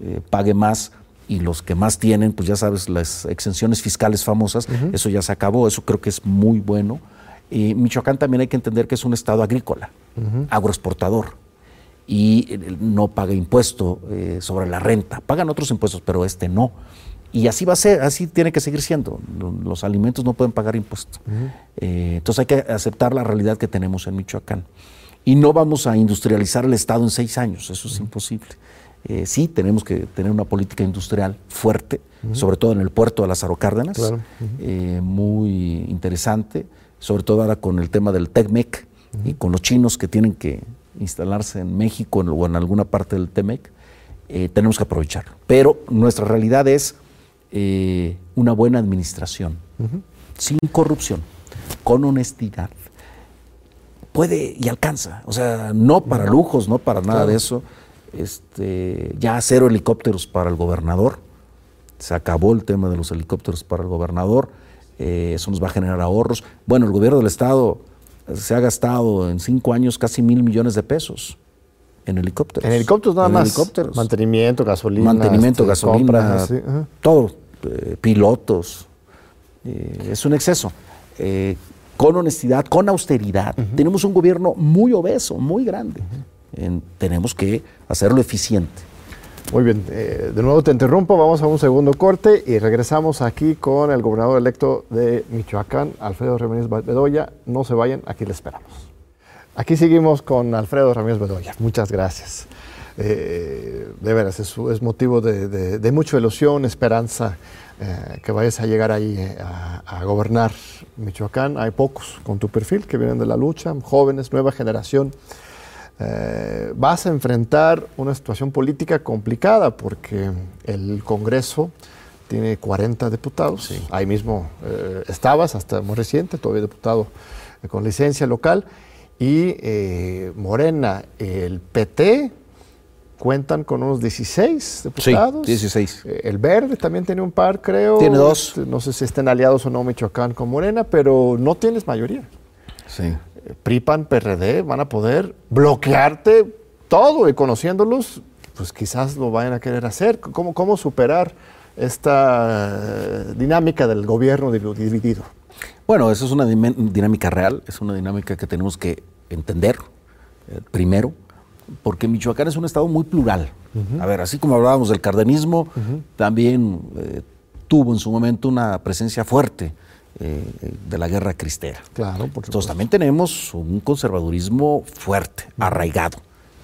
[SPEAKER 3] eh, pague más y los que más tienen, pues ya sabes, las exenciones fiscales famosas, eso ya se acabó, eso creo que es muy bueno. Y Michoacán también hay que entender que es un estado agrícola, agroexportador, y eh, no paga impuesto eh, sobre la renta. Pagan otros impuestos, pero este no. Y así va a ser, así tiene que seguir siendo. Los alimentos no pueden pagar impuestos. Eh, entonces hay que aceptar la realidad que tenemos en Michoacán. Y no vamos a industrializar el Estado en seis años, eso es imposible. Eh, sí, tenemos que tener una política industrial fuerte, sobre todo en el puerto de Lázaro Cárdenas, eh, muy interesante, sobre todo ahora con el tema del TECMEC y con los chinos que tienen que instalarse en México o en alguna parte del TEMEC, tenemos que aprovecharlo. Pero nuestra realidad es eh, una buena administración, sin corrupción, con honestidad, puede y alcanza. O sea, no para lujos, no para nada de eso. Este, ya cero helicópteros para el gobernador. Se acabó el tema de los helicópteros para el gobernador. Eh, eso nos va a generar ahorros. Bueno, el gobierno del Estado se ha gastado en cinco años casi mil millones de pesos en helicópteros.
[SPEAKER 2] En helicópteros nada más.
[SPEAKER 3] Helicópteros.
[SPEAKER 2] Mantenimiento, gasolina.
[SPEAKER 3] Mantenimiento, este, gasolina, todo. Eh, pilotos. Eh, es un exceso. Con honestidad, con austeridad. Tenemos un gobierno muy obeso, muy grande. Tenemos que hacerlo eficiente.
[SPEAKER 2] Muy bien, de nuevo te interrumpo, vamos a un segundo corte y regresamos aquí con el gobernador electo de Michoacán, Alfredo Ramírez Bedoya. No se vayan, aquí le esperamos. Aquí seguimos con Alfredo Ramírez Bedoya. Muchas gracias. Eh, de veras, es, es motivo de, de, mucha ilusión, esperanza eh, que vayas a llegar ahí eh, a, gobernar Michoacán. Hay pocos con tu perfil que vienen de la lucha, jóvenes, nueva generación. Vas a enfrentar una situación política complicada porque el Congreso tiene 40 diputados. Ahí mismo estabas, hasta muy reciente, todavía diputado con licencia local y eh, Morena, el PT, cuentan con unos 16 diputados.
[SPEAKER 3] Sí, 16.
[SPEAKER 2] Eh, el Verde también tiene un par, creo.
[SPEAKER 3] Tiene dos.
[SPEAKER 2] No sé si estén aliados o no Michoacán con Morena, pero no tienes mayoría.
[SPEAKER 3] Sí.
[SPEAKER 2] Eh, PRIPAN, PRD van a poder bloquearte todo y conociéndolos, pues quizás lo vayan a querer hacer. ¿Cómo, cómo superar esta dinámica del gobierno dividido?
[SPEAKER 3] Bueno, eso es una dinámica real, es una dinámica que tenemos que entender eh, primero, porque Michoacán es un estado muy plural. A ver, así como hablábamos del cardenismo, también eh, tuvo en su momento una presencia fuerte eh, de la guerra cristera.
[SPEAKER 2] Claro,
[SPEAKER 3] por Entonces también tenemos un conservadurismo fuerte, arraigado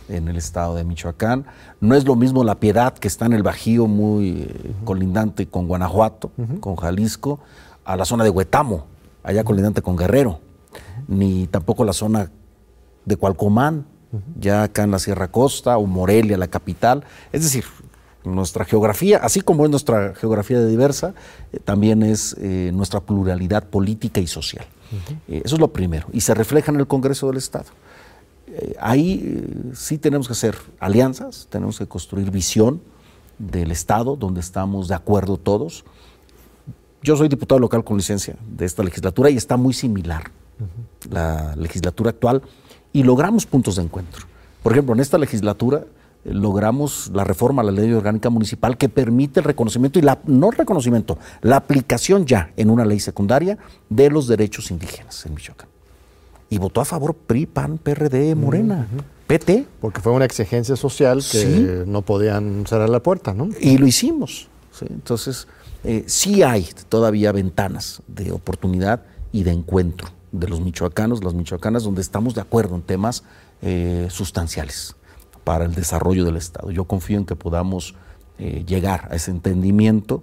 [SPEAKER 3] en el estado de Michoacán. No es lo mismo la piedad que está en el Bajío, muy colindante con Guanajuato, con Jalisco, a la zona de Huetamo, allá colindante con Guerrero, ni tampoco la zona de Cualcomán, ya acá en la Sierra Costa o Morelia, la capital. Es decir, nuestra geografía, así como es nuestra geografía de diversa, eh, también es eh, nuestra pluralidad política y social. Eh, eso es lo primero, y se refleja en el Congreso del Estado. ahí sí tenemos que hacer alianzas, tenemos que construir visión del Estado, donde estamos de acuerdo todos, yo soy diputado local con licencia de esta legislatura y está muy similar la legislatura actual y logramos puntos de encuentro. Por ejemplo, en esta legislatura logramos la reforma a la ley orgánica municipal que permite el reconocimiento y la no reconocimiento, la aplicación ya en una ley secundaria de los derechos indígenas en Michoacán. Y votó a favor PRI, PAN, PRD, Morena, PT.
[SPEAKER 2] Porque fue una exigencia social que no podían cerrar la puerta, ¿no?
[SPEAKER 3] Y lo hicimos. Entonces, eh, sí hay todavía ventanas de oportunidad y de encuentro de los michoacanos, las michoacanas, donde estamos de acuerdo en temas eh, sustanciales para el desarrollo del Estado. Yo confío en que podamos eh, llegar a ese entendimiento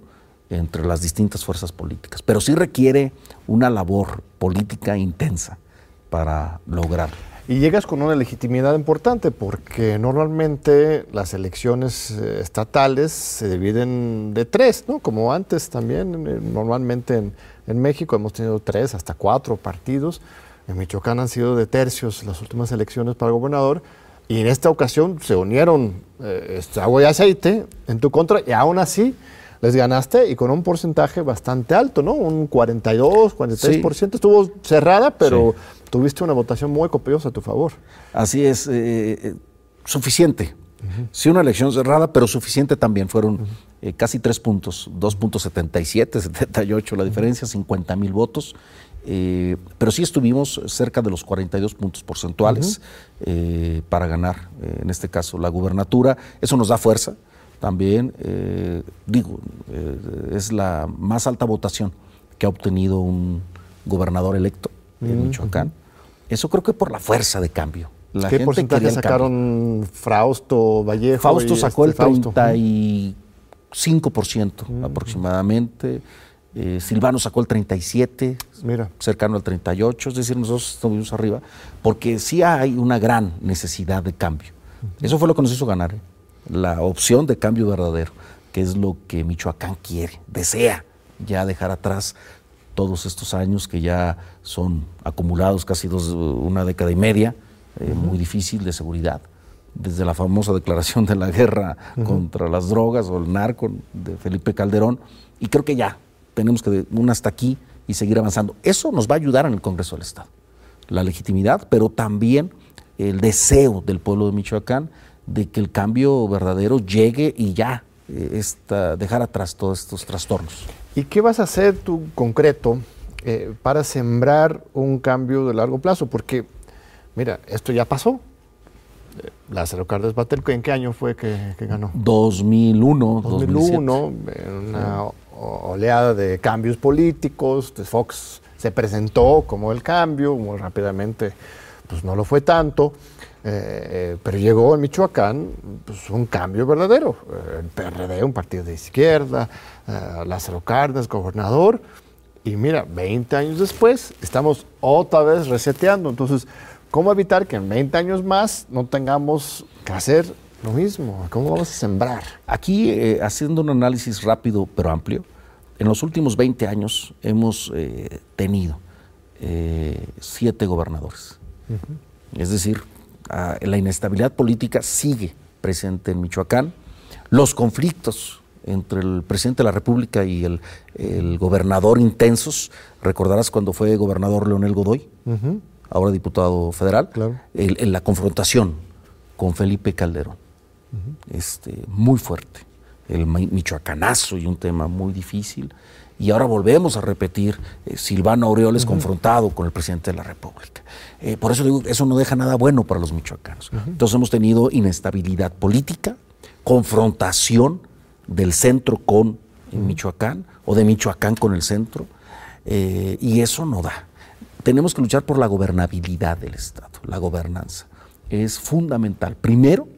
[SPEAKER 3] entre las distintas fuerzas políticas, pero sí requiere una labor política intensa para lograrlo.
[SPEAKER 2] Y llegas con una legitimidad importante porque normalmente las elecciones eh, estatales se dividen de tres, ¿no? Como antes también, eh, normalmente en, México hemos tenido tres hasta cuatro partidos. En Michoacán han sido de tercios las últimas elecciones para gobernador. Y en esta ocasión se unieron eh, este, agua y aceite en tu contra y aún así les ganaste y con un porcentaje bastante alto, ¿no? Un 42, 43%. Estuvo cerrada, pero tuviste una votación muy copiosa a tu favor.
[SPEAKER 3] Así es, eh, eh, suficiente. Sí, una elección cerrada, pero suficiente también. Fueron eh, casi tres puntos, 2.77, 78 la diferencia, 50 mil votos. Pero sí estuvimos cerca de los 42 puntos porcentuales para ganar, en este caso, la gubernatura. Eso nos da fuerza también. digo, es la más alta votación que ha obtenido un gobernador electo en Michoacán. Eso creo que por la fuerza de cambio.
[SPEAKER 2] La ¿Qué porcentaje sacaron Frausto, Vallejo?
[SPEAKER 3] Fausto sacó el 35% este aproximadamente. Eh, Silvano sacó el 37, Mira. cercano al 38, es decir, nosotros estuvimos arriba, porque sí hay una gran necesidad de cambio. Eso fue lo que nos hizo ganar, ¿eh? la opción de cambio verdadero, que es lo que Michoacán quiere, desea ya dejar atrás todos estos años que ya son acumulados casi dos, una década y media, eh, muy difícil de seguridad, desde la famosa declaración de la guerra contra las drogas o el narco de Felipe Calderón, y creo que ya tenemos que un hasta aquí y seguir avanzando. Eso nos va a ayudar en el Congreso del Estado, la legitimidad, pero también el deseo del pueblo de Michoacán de que el cambio verdadero llegue y ya eh, dejar atrás todos estos trastornos.
[SPEAKER 2] ¿Y qué vas a hacer tú concreto eh, para sembrar un cambio de largo plazo? Porque, mira, esto ya pasó. Eh, Lázaro Cárdenas Batel, ¿en qué año fue que, ganó?
[SPEAKER 3] 2001.
[SPEAKER 2] 2001, una oleada de cambios políticos. Fox se presentó como el cambio, muy rápidamente, pues no lo fue tanto. Eh, pero llegó en Michoacán pues, un cambio verdadero. el PRD, un partido de izquierda, uh, Lázaro Cárdenas, gobernador, y mira, 20 años después estamos otra vez reseteando. Entonces, ¿cómo evitar que en 20 años más no tengamos que hacer lo mismo? ¿Cómo vamos a sembrar?
[SPEAKER 3] Aquí, eh, haciendo un análisis rápido pero amplio, en los últimos 20 años hemos eh, tenido eh, siete gobernadores. Es decir, ah, la inestabilidad política sigue presente en Michoacán. Los conflictos entre el presidente de la República y el, gobernador intensos. Recordarás cuando fue gobernador Leonel Godoy, ahora diputado federal, en la confrontación con Felipe Calderón. este, muy fuerte. El michoacanazo y un tema muy difícil. Y ahora volvemos a repetir, eh, Silvano Aureoles confrontado con el presidente de la República. Eh, por eso digo, eso no deja nada bueno para los michoacanos. Entonces hemos tenido inestabilidad política, confrontación del centro con Michoacán o de Michoacán con el centro, eh, y eso no da. Tenemos que luchar por la gobernabilidad del Estado, la gobernanza. Es fundamental. Primero,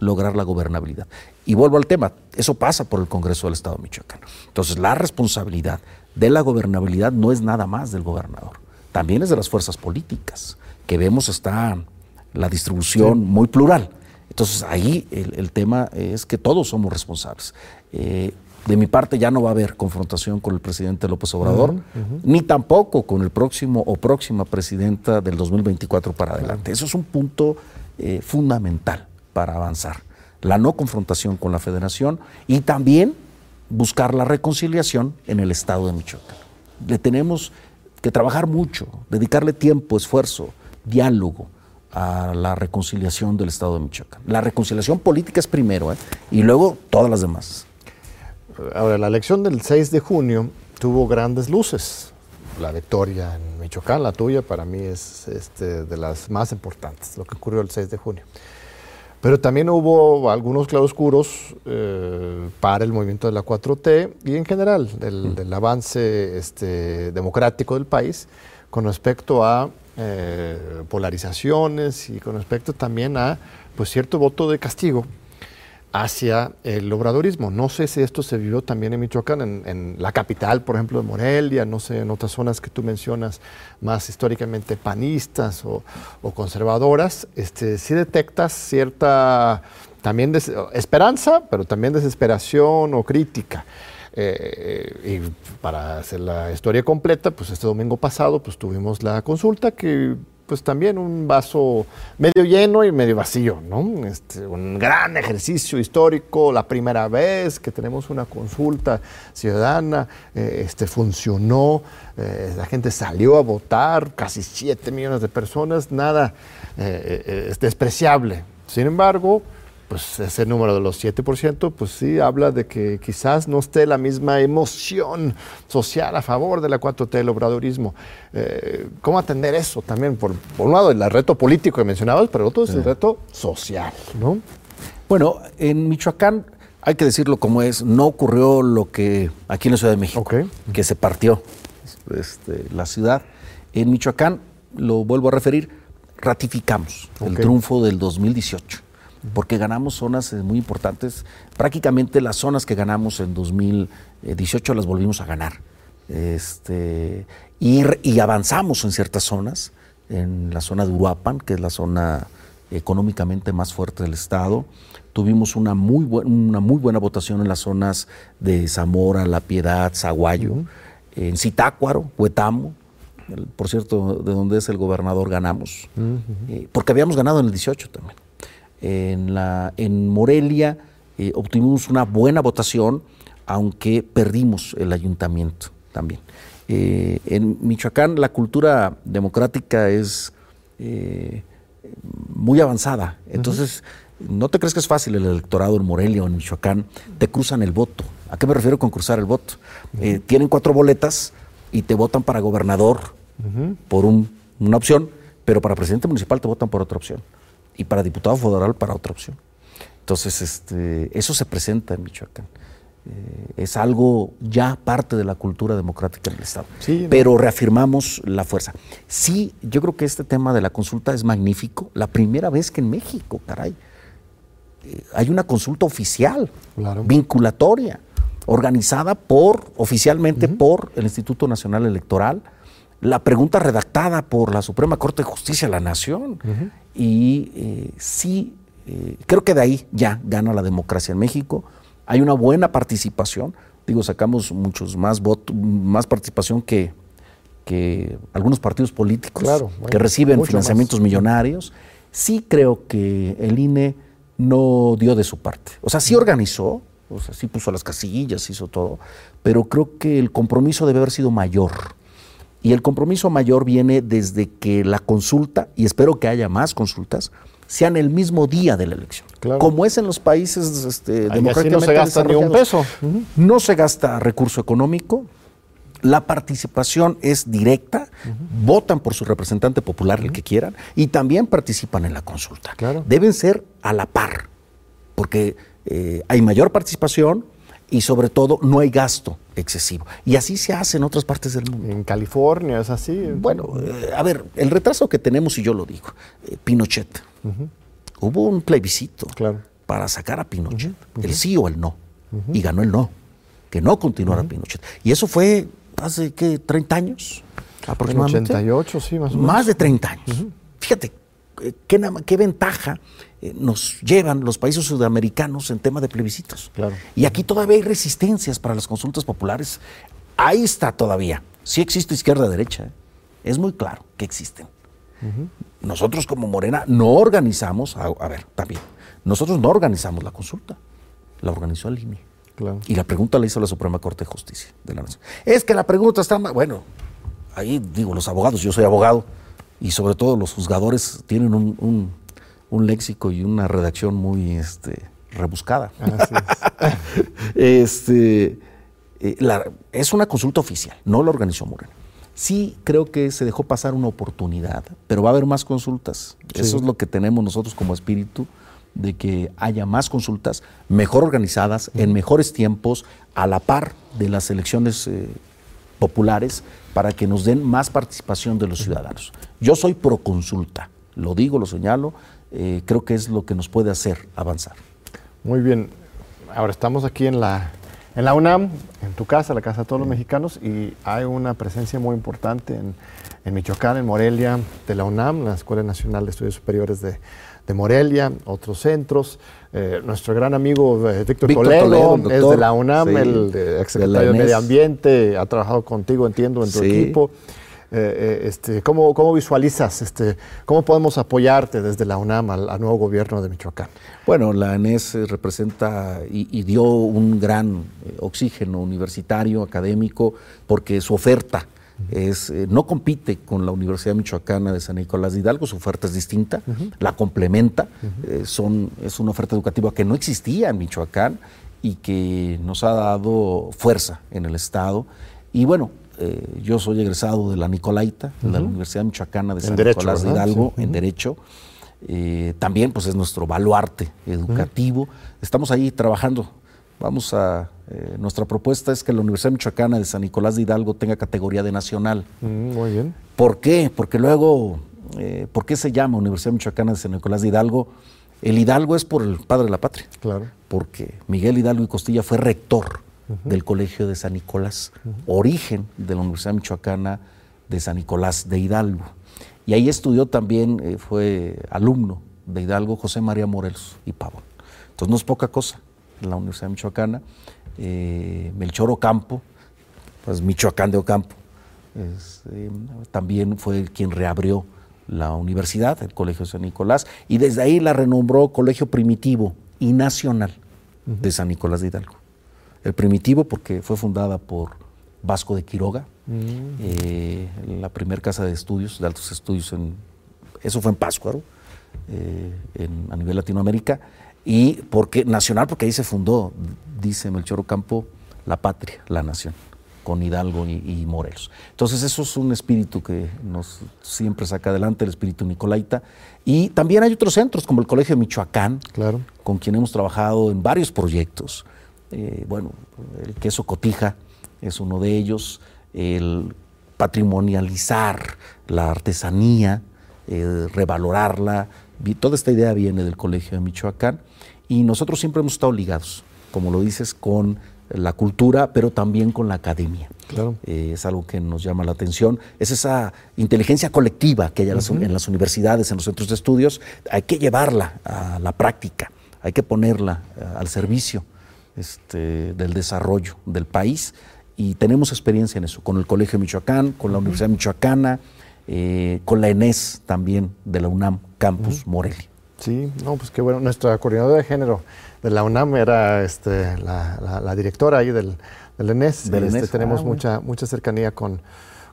[SPEAKER 3] lograr la gobernabilidad. Y vuelvo al tema, eso pasa por el Congreso del Estado de Michoacán. Entonces, la responsabilidad de la gobernabilidad no es nada más del gobernador, también es de las fuerzas políticas, que vemos está la distribución muy plural. Entonces ahí el, tema es que todos somos responsables. Eh, de mi parte ya no va a haber confrontación con el presidente López Obrador, ni tampoco con el próximo o próxima presidenta del 2024 para adelante. Eso es un punto eh, fundamental para avanzar. La no confrontación con la federación y también buscar la reconciliación en el estado de Michoacán. Le tenemos que trabajar mucho, dedicarle tiempo, esfuerzo, diálogo a la reconciliación del Estado de Michoacán. La reconciliación política es primero ¿eh? y luego todas las demás.
[SPEAKER 2] Ahora, la elección del 6 de junio tuvo grandes luces. La victoria en Michoacán, la tuya, para mí es este, de las más importantes, lo que ocurrió el 6 de junio. Pero también hubo algunos claroscuros eh, para el movimiento de la 4T y en general del, mm. del avance este, democrático del país con respecto a eh, polarizaciones y con respecto también a pues, cierto voto de castigo hacia el obradorismo. No sé si esto se vivió también en Michoacán, en, la capital, por ejemplo, de Morelia, no sé, en otras zonas que tú mencionas más históricamente panistas o, conservadoras, este, sí detectas cierta también esperanza, pero también desesperación o crítica. Eh, y para hacer la historia completa, pues este domingo pasado pues tuvimos la consulta que pues también un vaso medio lleno y medio vacío, ¿no? Este, un gran ejercicio histórico, la primera vez que tenemos una consulta ciudadana, eh, este, funcionó, eh, la gente salió a votar, casi 7 millones de personas, nada es despreciable. Sin embargo, pues ese número de los 7%, pues sí habla de que quizás no esté la misma emoción social a favor de la 4T, el obradorismo. Eh, ¿Cómo atender eso también? Por, un lado, el reto político que mencionabas, pero el otro es el reto social, ¿no?
[SPEAKER 3] Bueno, en Michoacán, hay que decirlo como es, no ocurrió lo que aquí en la Ciudad de México, que se partió este, la ciudad. En Michoacán, lo vuelvo a referir, ratificamos el triunfo del 2018 porque ganamos zonas eh, muy importantes. Prácticamente las zonas que ganamos en 2018 las volvimos a ganar. Este, y, avanzamos en ciertas zonas, en la zona de Uruapan, que es la zona económicamente más fuerte del Estado. Tuvimos una muy, una muy buena votación en las zonas de Zamora, La Piedad, Zaguayo, en Zitácuaro, Huetamo, por cierto, de donde es el gobernador ganamos, eh, porque habíamos ganado en el 18 también en, la, en Morelia eh, obtuvimos una buena votación, aunque perdimos el ayuntamiento también. Eh, en Michoacán la cultura democrática es eh, muy avanzada, entonces no te crees que es fácil el electorado en Morelia o en Michoacán, te cruzan el voto. ¿A qué me refiero con cruzar el voto? tienen cuatro boletas y te votan para gobernador por una opción, pero para presidente municipal te votan por otra opción y para diputado federal para otra opción. Entonces, este, eso se presenta en Michoacán. Eh, es algo ya parte de la cultura democrática del Estado. Pero reafirmamos la fuerza. Sí, yo creo que este tema de la consulta es magnífico. La primera vez que en México, caray, eh, hay una consulta oficial, vinculatoria, organizada por, oficialmente por el Instituto Nacional Electoral, la pregunta redactada por la Suprema Corte de Justicia de la Nación. Y eh, sí, eh, creo que de ahí ya gana la democracia en México. Hay una buena participación. Digo, sacamos muchos más votos, más participación que, que algunos partidos políticos que reciben financiamientos millonarios. Sí creo que el INE no dio de su parte. O sea, sí organizó, o sea, sí puso las casillas, hizo todo, pero creo que el compromiso debe haber sido mayor. Y el compromiso mayor viene desde que la consulta, y espero que haya más consultas, sean el mismo día de la elección. Como es en los países este, democráticamente
[SPEAKER 2] no se gasta ni un peso.
[SPEAKER 3] No se gasta recurso económico, la participación es directa, votan por su representante popular, el que quieran, y también participan en la consulta. Deben ser a la par, porque eh, hay mayor participación, y sobre todo no hay gasto excesivo. Y así se hace en otras partes del mundo.
[SPEAKER 2] En California es así.
[SPEAKER 3] Bueno, eh, a ver, el retraso que tenemos, y yo lo digo, eh, Pinochet. Hubo un plebiscito para sacar a Pinochet, el sí o el no, y ganó el no, que no continuara Pinochet. Y eso fue hace, ¿qué? ¿30 años?
[SPEAKER 2] Aproximadamente. 88, sí, más o menos.
[SPEAKER 3] Más de 30 años. Fíjate, eh, qué, qué ventaja nos llevan los países sudamericanos en tema de plebiscitos. Y aquí todavía hay resistencias para las consultas populares. Ahí está todavía. Sí existe izquierda-derecha. ¿eh? Es muy claro que existen. Nosotros como Morena no organizamos, a, ver, también, nosotros no organizamos la consulta, la organizó el INE. Y la pregunta la hizo la Suprema Corte de Justicia de la Nación. Es que la pregunta está, bueno, ahí digo, los abogados, yo soy abogado, y sobre todo los juzgadores tienen un, léxico y una redacción muy este, rebuscada. <laughs> este, eh, es una consulta oficial, no la organizó Moreno. Sí creo que se dejó pasar una oportunidad, pero va a haber más consultas. Eso es lo que tenemos nosotros como espíritu, de que haya más consultas mejor organizadas, en mejores tiempos, a la par de las elecciones eh, populares para que nos den más participación de los ciudadanos. Yo soy pro consulta, lo digo, lo señalo, eh, creo que es lo que nos puede hacer avanzar.
[SPEAKER 2] Muy bien, ahora estamos aquí en la, en la UNAM, en tu casa, la casa de todos los mexicanos, y hay una presencia muy importante en, en Michoacán, en Morelia, de la UNAM, la Escuela Nacional de Estudios Superiores de, de Morelia, otros centros. Eh, nuestro gran amigo eh, Víctor, Toledo, es de la UNAM, el exsecretario de, Medio Ambiente, ha trabajado contigo, entiendo, en tu equipo. Eh, este, ¿cómo, ¿cómo, visualizas, este, cómo podemos apoyarte desde la UNAM al, nuevo gobierno de Michoacán?
[SPEAKER 3] Bueno, la ANES representa y, dio un gran oxígeno universitario, académico, porque su oferta es, no compite con la Universidad Michoacana de San Nicolás de Hidalgo, su oferta es distinta, la complementa, son, es una oferta educativa que no existía en Michoacán y que nos ha dado fuerza en el Estado. Y bueno, eh, yo soy egresado de la Nicolaita, de la Universidad Michoacana de San Nicolás de Hidalgo, en Derecho. Eh, también pues es nuestro baluarte educativo. Estamos ahí trabajando. Vamos a, eh, nuestra propuesta es que la Universidad Michoacana de San Nicolás de Hidalgo tenga categoría de nacional.
[SPEAKER 2] muy bien.
[SPEAKER 3] ¿Por qué? Porque luego, ¿por qué se llama Universidad Michoacana de San Nicolás de Hidalgo? El Hidalgo es por el padre de la patria.
[SPEAKER 2] Claro.
[SPEAKER 3] Porque Miguel Hidalgo y Costilla fue rector del Colegio de San Nicolás, origen de la Universidad Michoacana de San Nicolás de Hidalgo. Y ahí estudió también, eh, fue alumno de Hidalgo José María Morelos y Pavón. Entonces no es poca cosa la Universidad Michoacana. Eh, Melchor Ocampo, pues Michoacán de Ocampo, eh, también fue quien reabrió la universidad, el Colegio de San Nicolás, y desde ahí la renombró Colegio Primitivo y Nacional de San Nicolás de Hidalgo. El primitivo porque fue fundada por Vasco de Quiroga, mm. eh, la primera casa de estudios, de altos estudios, en, eso fue en Páscuaro, eh, a nivel Latinoamérica, y porque nacional, porque ahí se fundó, dice Melchor Ocampo, la patria, la nación, con Hidalgo y, Morelos. Entonces eso es un espíritu que nos siempre saca adelante, el espíritu nicolaita. Y también hay otros centros, como el Colegio de Michoacán,
[SPEAKER 2] claro.
[SPEAKER 3] con quien hemos trabajado en varios proyectos. Eh, bueno, el queso cotija es uno de ellos, el patrimonializar la artesanía, revalorarla, toda esta idea viene del Colegio de Michoacán y nosotros siempre hemos estado ligados, como lo dices, con la cultura, pero también con la academia.
[SPEAKER 2] Claro.
[SPEAKER 3] Eh, es algo que nos llama la atención. Es esa inteligencia colectiva que hay en las universidades, en los centros de estudios. Hay que llevarla a la práctica, hay que ponerla eh, al servicio este, del desarrollo del país y tenemos experiencia en eso, con el Colegio Michoacán, con la Universidad Michoacana, eh, con la ENES también de la UNAM Campus Morelia.
[SPEAKER 2] Sí, no, pues qué bueno. Nuestra coordinadora de género de la UNAM era este, la, directora ahí del, del ENES. Este, tenemos ah, mucha, mucha cercanía con,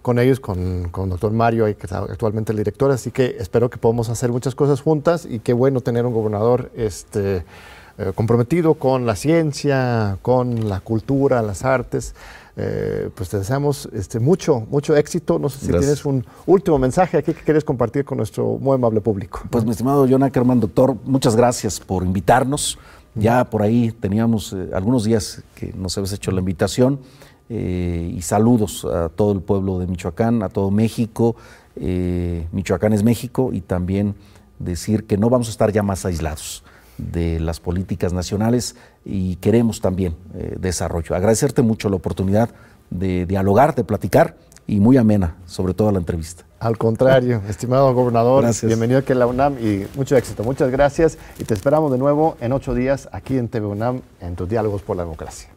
[SPEAKER 2] con ellos, con, con doctor Mario, que es actualmente el director, así que espero que podamos hacer muchas cosas juntas y qué bueno tener un gobernador este, eh, comprometido con la ciencia, con la cultura, las artes. Eh, pues te deseamos este, mucho, mucho éxito. No sé si tienes un último mensaje aquí que quieres compartir con nuestro muy amable público.
[SPEAKER 3] Pues mi estimado John Ackerman, doctor, muchas gracias por invitarnos. Ya por ahí teníamos eh, algunos días que nos habías hecho la invitación y saludos a todo el pueblo de Michoacán, a todo México. Michoacán es México y también decir que no vamos a estar ya más aislados de las políticas nacionales y queremos también eh, desarrollo. Agradecerte mucho la oportunidad de dialogar, de platicar y muy amena, sobre todo la entrevista.
[SPEAKER 2] Al contrario, <laughs> estimado gobernador, bienvenido aquí a la UNAM y mucho éxito. Muchas gracias y te esperamos de nuevo en ocho días aquí en TV UNAM en tus diálogos por la democracia.